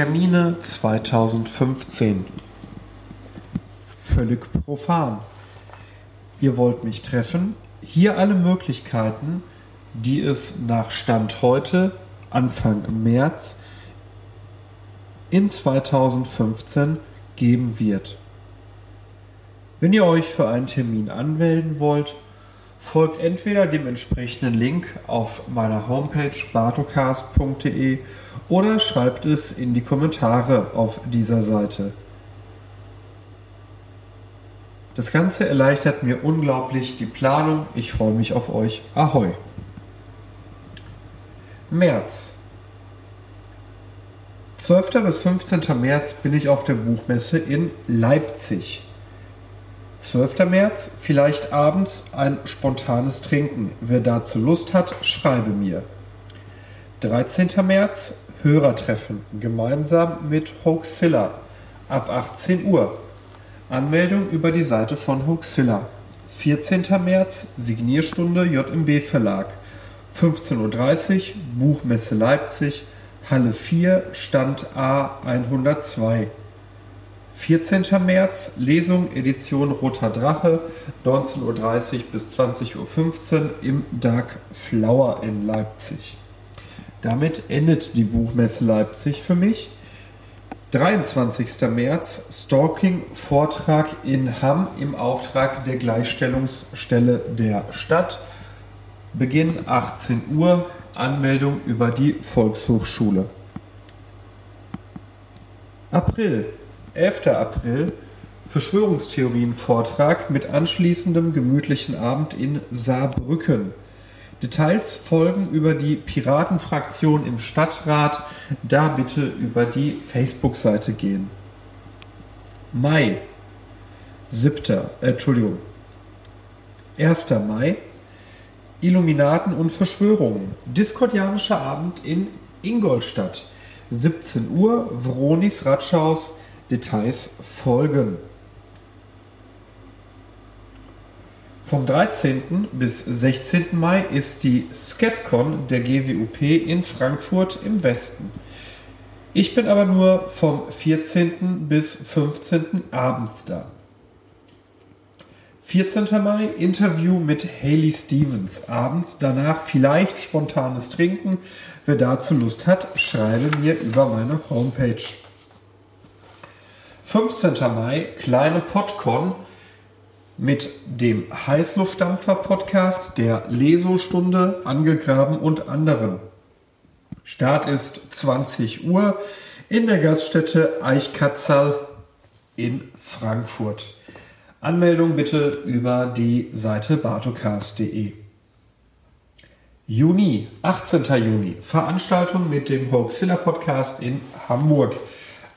Termine 2015. Völlig profan. Ihr wollt mich treffen? Hier alle Möglichkeiten, die es nach Stand heute, Anfang März, in 2015 geben wird. Wenn ihr euch für einen Termin anmelden wollt, folgt entweder dem entsprechenden Link auf meiner Homepage bartocast.de oder schreibt es in die Kommentare auf dieser Seite. Das Ganze erleichtert mir unglaublich die Planung. Ich freue mich auf euch. Ahoi! März. 12. bis 15. März bin ich auf der Buchmesse in Leipzig. 12. März, vielleicht abends ein spontanes Trinken. Wer dazu Lust hat, schreibe mir. 13. März, Hörertreffen, gemeinsam mit Hoaxilla, ab 18 Uhr. Anmeldung über die Seite von Hoaxilla. 14. März, Signierstunde JMB Verlag. 15.30 Uhr, Buchmesse Leipzig, Halle 4, Stand A 102. 14. März, Lesung Edition Roter Drache, 19.30 Uhr bis 20.15 Uhr im Dark Flower in Leipzig. Damit endet die Buchmesse Leipzig für mich. 23. März, Stalking Vortrag in Hamm im Auftrag der Gleichstellungsstelle der Stadt. Beginn 18 Uhr, Anmeldung über die Volkshochschule. April, 11. April Verschwörungstheorien-Vortrag mit anschließendem gemütlichen Abend in Saarbrücken. Details folgen über die Piratenfraktion im Stadtrat. Da bitte über die Facebook-Seite gehen. Mai. 7. Äh, Entschuldigung. 1. Mai. Illuminaten und Verschwörungen. Diskordianischer Abend in Ingolstadt. 17 Uhr. Vronis Ratschhaus. Details folgen. Vom 13. bis 16. Mai ist die Skepcon der GWUP in Frankfurt im Westen. Ich bin aber nur vom 14. bis 15. abends da. 14. Mai Interview mit Haley Stevens. Abends danach vielleicht spontanes Trinken. Wer dazu Lust hat, schreibe mir über meine Homepage. 15. Mai, kleine Podcon mit dem Heißluftdampfer-Podcast, der Lesostunde, Angegraben und anderen. Start ist 20 Uhr in der Gaststätte Eichkatzal in Frankfurt. Anmeldung bitte über die Seite bartocast.de. Juni, 18. Juni, Veranstaltung mit dem Hoaxilla Podcast in Hamburg.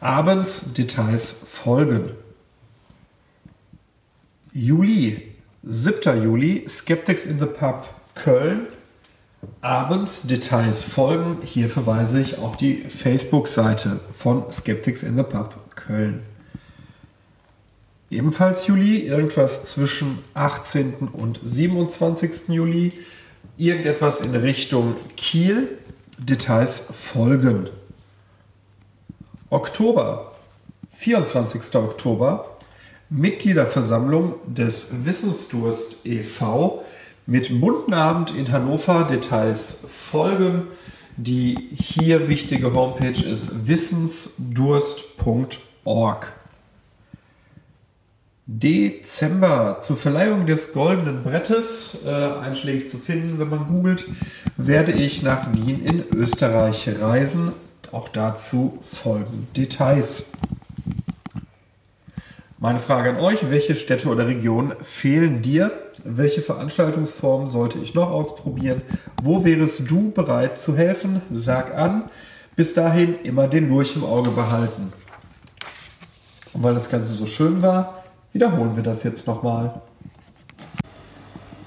Abends Details folgen. Juli, 7. Juli, Skeptics in the Pub Köln. Abends Details folgen. Hier verweise ich auf die Facebook-Seite von Skeptics in the Pub Köln. Ebenfalls Juli, irgendwas zwischen 18. und 27. Juli. Irgendetwas in Richtung Kiel. Details folgen. Oktober, 24. Oktober, Mitgliederversammlung des Wissensdurst e.V. mit bunten Abend in Hannover. Details folgen. Die hier wichtige Homepage ist wissensdurst.org. Dezember zur Verleihung des Goldenen Brettes, äh, einschlägig zu finden, wenn man googelt, werde ich nach Wien in Österreich reisen. Auch dazu folgen Details. Meine Frage an euch, welche Städte oder Regionen fehlen dir? Welche Veranstaltungsformen sollte ich noch ausprobieren? Wo wärest du bereit zu helfen? Sag an. Bis dahin immer den Lurch im Auge behalten. Und weil das Ganze so schön war, wiederholen wir das jetzt nochmal.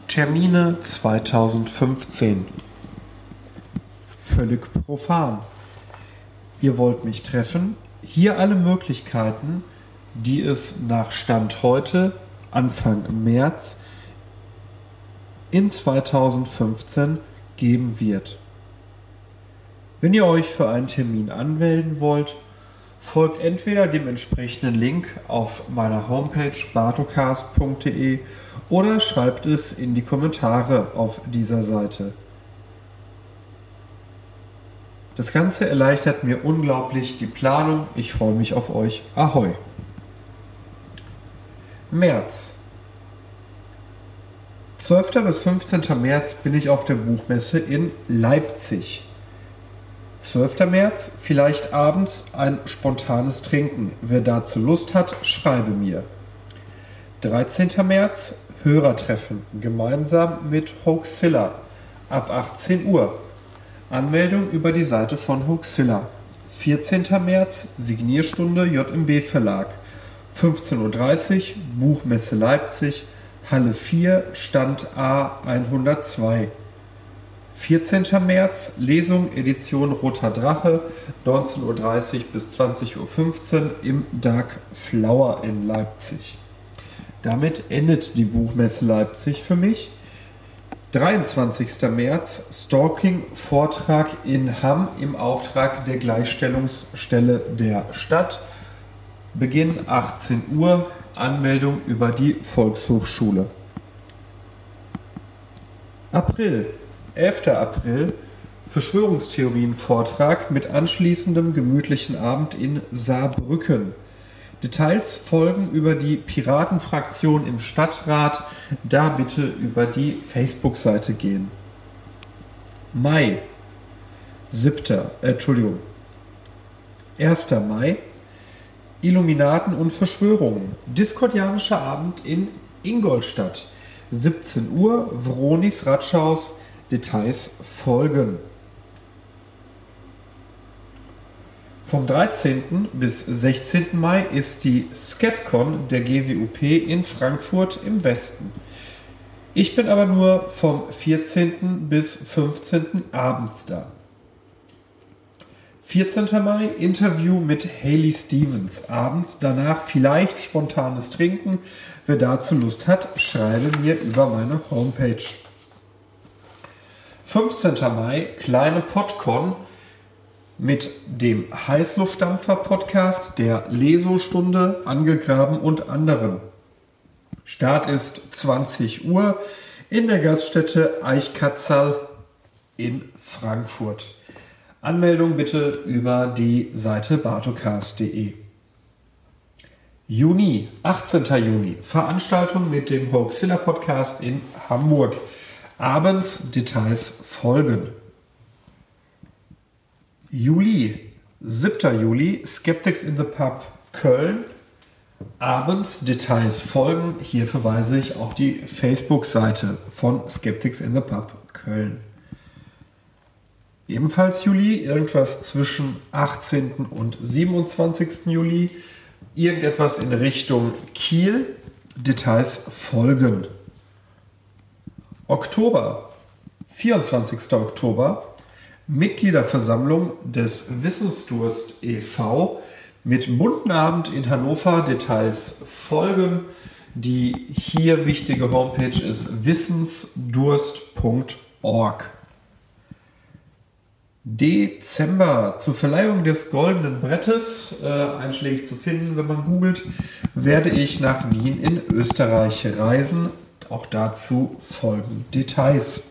Termine 2015. Völlig profan ihr wollt mich treffen. Hier alle Möglichkeiten, die es nach Stand heute, Anfang März, in 2015 geben wird. Wenn ihr euch für einen Termin anmelden wollt, folgt entweder dem entsprechenden Link auf meiner Homepage bartocast.de oder schreibt es in die Kommentare auf dieser Seite. Das Ganze erleichtert mir unglaublich die Planung. Ich freue mich auf euch. Ahoi! März. 12. bis 15. März bin ich auf der Buchmesse in Leipzig. 12. März, vielleicht abends ein spontanes Trinken. Wer dazu Lust hat, schreibe mir. 13. März, Hörertreffen, gemeinsam mit Hoaxilla, ab 18 Uhr. Anmeldung über die Seite von Hoaxilla. 14. März, Signierstunde JMB Verlag. 15.30 Uhr, Buchmesse Leipzig, Halle 4, Stand A 102. 14. März, Lesung Edition Roter Drache, 19.30 Uhr bis 20.15 Uhr im Dark Flower in Leipzig. Damit endet die Buchmesse Leipzig für mich. 23. März, Stalking-Vortrag in Hamm im Auftrag der Gleichstellungsstelle der Stadt. Beginn 18 Uhr, Anmeldung über die Volkshochschule. April, 11. April, Verschwörungstheorien-Vortrag mit anschließendem gemütlichen Abend in Saarbrücken. Details folgen über die Piratenfraktion im Stadtrat. Da bitte über die Facebook-Seite gehen. Mai. 7. Äh, Entschuldigung. 1. Mai. Illuminaten und Verschwörungen. Diskordianischer Abend in Ingolstadt. 17 Uhr. Vronis Ratschhaus. Details folgen. Vom 13. bis 16. Mai ist die Skepcon der GWUP in Frankfurt im Westen. Ich bin aber nur vom 14. bis 15. abends da. 14. Mai Interview mit Haley Stevens. Abends danach vielleicht spontanes Trinken. Wer dazu Lust hat, schreibe mir über meine Homepage. 15. Mai, kleine Podcon mit dem Heißluftdampfer-Podcast, der Lesostunde, Angegraben und anderen. Start ist 20 Uhr in der Gaststätte Eichkatzal in Frankfurt. Anmeldung bitte über die Seite bartocast.de. Juni, 18. Juni, Veranstaltung mit dem Hoaxilla Podcast in Hamburg. Abends Details folgen. Juli, 7. Juli, Skeptics in the Pub Köln. Abends Details folgen. Hier verweise ich auf die Facebook-Seite von Skeptics in the Pub Köln. Ebenfalls Juli, irgendwas zwischen 18. und 27. Juli, irgendetwas in Richtung Kiel. Details folgen. Oktober, 24. Oktober, Mitgliederversammlung des Wissensdurst e.V. mit bunten Abend in Hannover. Details folgen. Die hier wichtige Homepage ist wissensdurst.org. Dezember zur Verleihung des Goldenen Brettes, äh, einschlägig zu finden, wenn man googelt, werde ich nach Wien in Österreich reisen. Auch dazu folgen Details.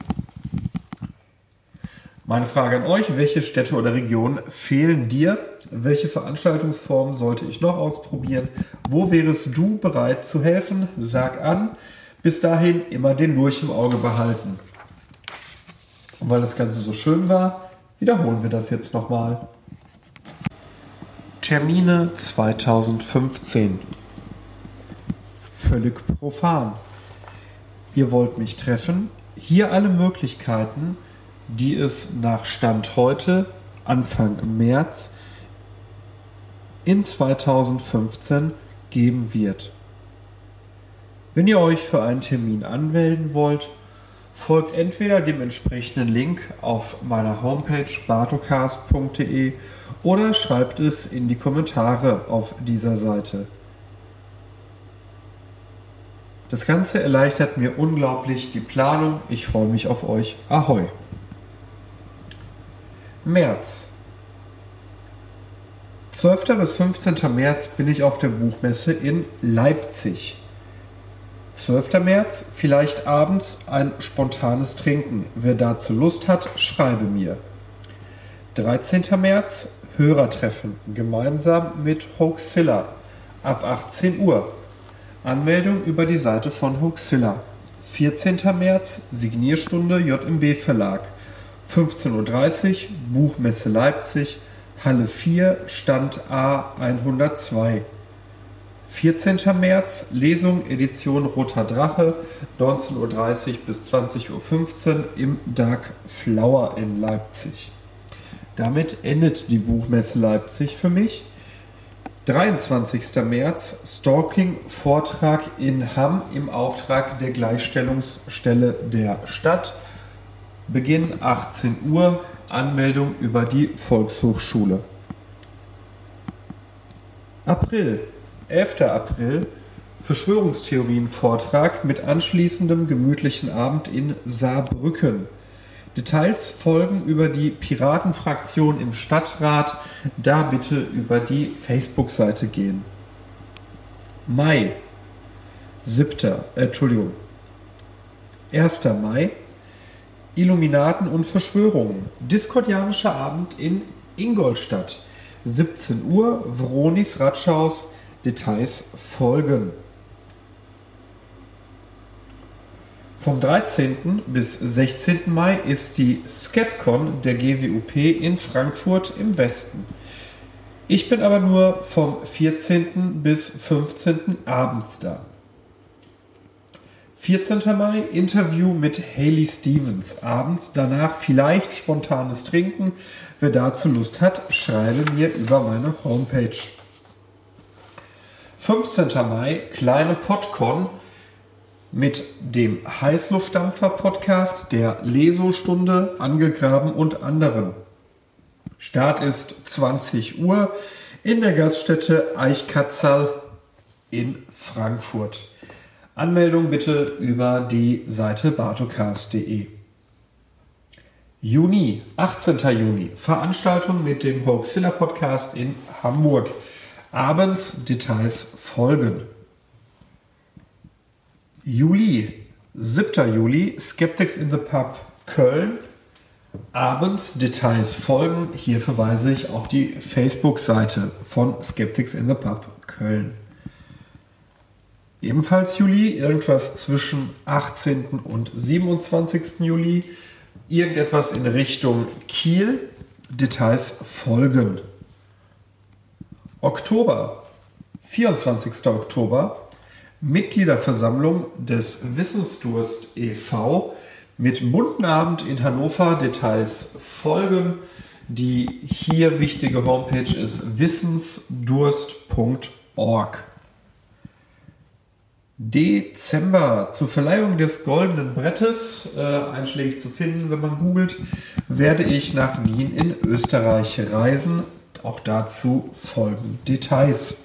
Meine Frage an euch, welche Städte oder Regionen fehlen dir? Welche Veranstaltungsformen sollte ich noch ausprobieren? Wo wärest du bereit zu helfen? Sag an. Bis dahin immer den Lurch im Auge behalten. Und weil das Ganze so schön war, wiederholen wir das jetzt nochmal. Termine 2015. Völlig profan. Ihr wollt mich treffen? Hier alle Möglichkeiten, die es nach Stand heute, Anfang März, in 2015 geben wird. Wenn ihr euch für einen Termin anmelden wollt, folgt entweder dem entsprechenden Link auf meiner Homepage bartocast.de oder schreibt es in die Kommentare auf dieser Seite. Das Ganze erleichtert mir unglaublich die Planung. Ich freue mich auf euch. Ahoi! März. 12. bis 15. März bin ich auf der Buchmesse in Leipzig. 12. März, vielleicht abends ein spontanes Trinken. Wer dazu Lust hat, schreibe mir. 13. März, Hörertreffen, gemeinsam mit Hoaxilla, ab 18 Uhr. Anmeldung über die Seite von Hoaxilla. 14. März, Signierstunde JMB Verlag. 15.30 Uhr, Buchmesse Leipzig, Halle 4, Stand A 102. 14. März, Lesung Edition Roter Drache, 19.30 Uhr bis 20.15 Uhr im Dark Flower in Leipzig. Damit endet die Buchmesse Leipzig für mich. 23. März, Stalking-Vortrag in Hamm im Auftrag der Gleichstellungsstelle der Stadt. Beginn 18 Uhr, Anmeldung über die Volkshochschule. April, 11. April, Verschwörungstheorien-Vortrag mit anschließendem gemütlichen Abend in Saarbrücken. Details folgen über die Piratenfraktion im Stadtrat. Da bitte über die Facebook-Seite gehen. Mai. 7. Äh, Entschuldigung. 1. Mai. Illuminaten und Verschwörungen. Diskordianischer Abend in Ingolstadt. 17 Uhr, Vronis Ratschaus. Details folgen. Vom 13. bis 16. Mai ist die Skepcon der GWUP in Frankfurt im Westen. Ich bin aber nur vom 14. bis 15. abends da. 14. Mai Interview mit Haley Stevens. Abends danach vielleicht spontanes Trinken. Wer dazu Lust hat, schreibe mir über meine Homepage. 15. Mai kleine Podcon mit dem Heißluftdampfer-Podcast, der Lesostunde, Angegraben und anderen. Start ist 20 Uhr in der Gaststätte Eichkatzal in Frankfurt. Anmeldung bitte über die Seite bartocast.de. Juni, 18. Juni, Veranstaltung mit dem Hoaxilla Podcast in Hamburg. Abends Details folgen. Juli, 7. Juli, Skeptics in the Pub Köln. Abends Details folgen. Hier verweise ich auf die Facebook-Seite von Skeptics in the Pub Köln. Ebenfalls Juli, irgendwas zwischen 18. und 27. Juli. Irgendetwas in Richtung Kiel. Details folgen. Oktober, 24. Oktober, Mitgliederversammlung des Wissensdurst e.V. mit bunten Abend in Hannover. Details folgen. Die hier wichtige Homepage ist wissensdurst.org. Dezember zur Verleihung des Goldenen Brettes, äh, einschlägig zu finden, wenn man googelt, werde ich nach Wien in Österreich reisen. Auch dazu folgen Details.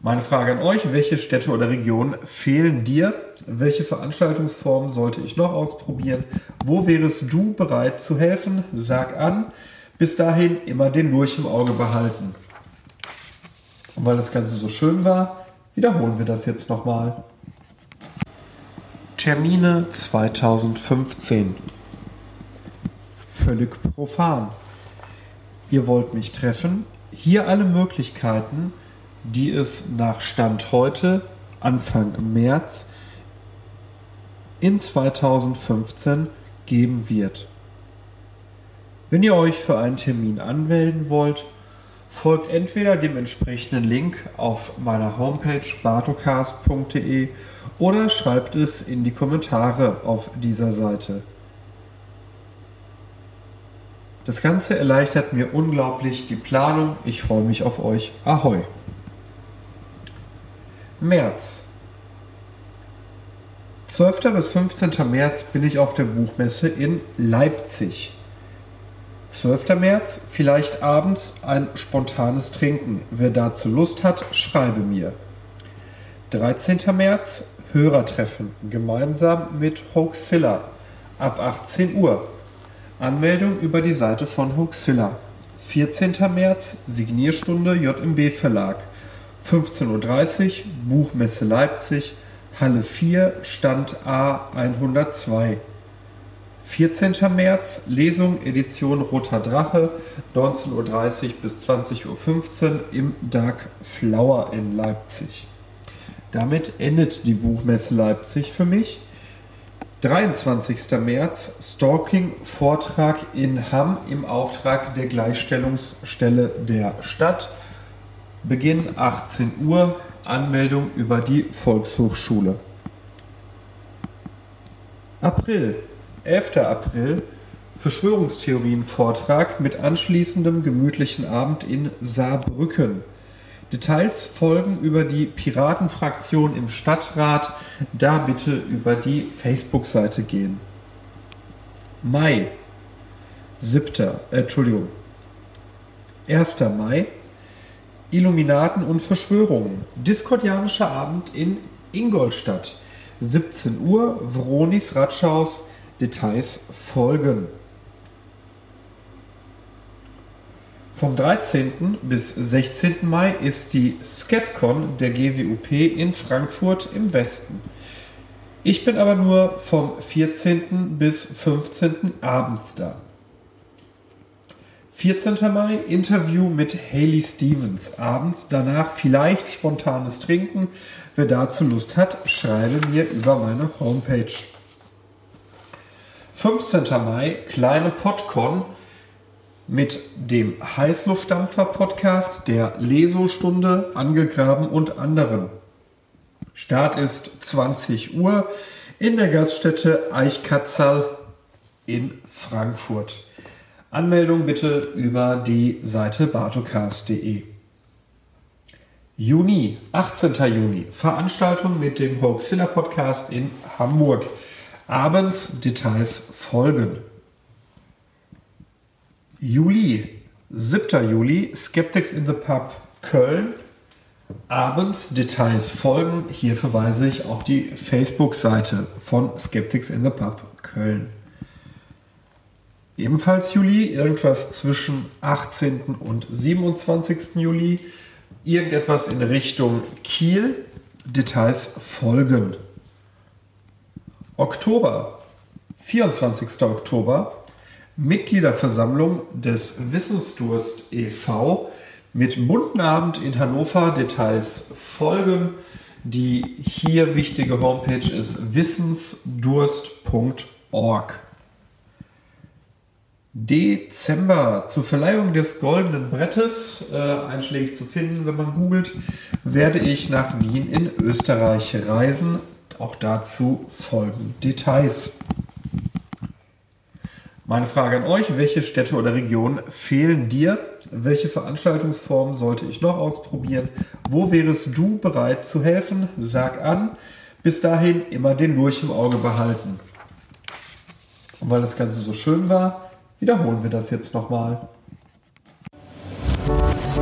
Meine Frage an euch, welche Städte oder Regionen fehlen dir? Welche Veranstaltungsformen sollte ich noch ausprobieren? Wo wärest du bereit zu helfen? Sag an. Bis dahin immer den Lurch im Auge behalten. Und weil das Ganze so schön war, wiederholen wir das jetzt nochmal. Termine 2015. Völlig profan. Ihr wollt mich treffen? Hier alle Möglichkeiten die es nach Stand heute, Anfang März in 2015 geben wird. Wenn ihr euch für einen Termin anmelden wollt, folgt entweder dem entsprechenden Link auf meiner Homepage bartocast.de oder schreibt es in die Kommentare auf dieser Seite. Das Ganze erleichtert mir unglaublich die Planung. Ich freue mich auf euch. Ahoi! März. 12. bis 15. März bin ich auf der Buchmesse in Leipzig. 12. März, vielleicht abends ein spontanes Trinken. Wer dazu Lust hat, schreibe mir. 13. März, Hörertreffen, gemeinsam mit Hoaxilla, ab 18 Uhr. Anmeldung über die Seite von Hoaxilla. 14. März, Signierstunde JMB Verlag. 15.30 Uhr, Buchmesse Leipzig, Halle 4, Stand A 102. 14. März, Lesung Edition Roter Drache, 19.30 Uhr bis 20.15 Uhr im Dark Flower in Leipzig. Damit endet die Buchmesse Leipzig für mich. 23. März, Stalking-Vortrag in Hamm im Auftrag der Gleichstellungsstelle der Stadt. Beginn 18 Uhr, Anmeldung über die Volkshochschule. April, 11. April, Verschwörungstheorien-Vortrag mit anschließendem gemütlichen Abend in Saarbrücken. Details folgen über die Piratenfraktion im Stadtrat. Da bitte über die Facebook-Seite gehen. Mai. 7. Äh, Entschuldigung. 1. Mai. Illuminaten und Verschwörungen. Diskordianischer Abend in Ingolstadt. 17 Uhr. Vronis Ratschaus. Details folgen. Vom 13. bis 16. Mai ist die Skepcon der GWUP in Frankfurt im Westen. Ich bin aber nur vom 14. bis 15. abends da. 14. Mai Interview mit Haley Stevens. Abends danach vielleicht spontanes Trinken. Wer dazu Lust hat, schreibe mir über meine Homepage. 15. Mai kleine Podcon mit dem Heißluftdampfer-Podcast, der Lesostunde, Angegraben und anderen. Start ist 20 Uhr in der Gaststätte Eichkatzal in Frankfurt. Anmeldung bitte über die Seite bartocast.de. Juni, 18. Juni, Veranstaltung mit dem Hoaxilla Podcast in Hamburg. Abends Details folgen. Juli, 7. Juli, Skeptics in the Pub Köln. Abends Details folgen. Hier verweise ich auf die Facebook-Seite von Skeptics in the Pub Köln. Ebenfalls Juli, irgendwas zwischen 18. und 27. Juli, irgendetwas in Richtung Kiel. Details folgen. Oktober, 24. Oktober, Mitgliederversammlung des Wissensdurst e.V. mit bunten Abend in Hannover. Details folgen. Die hier wichtige Homepage ist wissensdurst.org. Dezember zur Verleihung des Goldenen Brettes, äh, einschlägig zu finden, wenn man googelt, werde ich nach Wien in Österreich reisen. Auch dazu folgen Details. Meine Frage an euch, welche Städte oder Regionen fehlen dir? Welche Veranstaltungsformen sollte ich noch ausprobieren? Wo wärest du bereit zu helfen? Sag an. Bis dahin immer den Lurch im Auge behalten. Und weil das Ganze so schön war, wiederholen wir das jetzt nochmal. Musik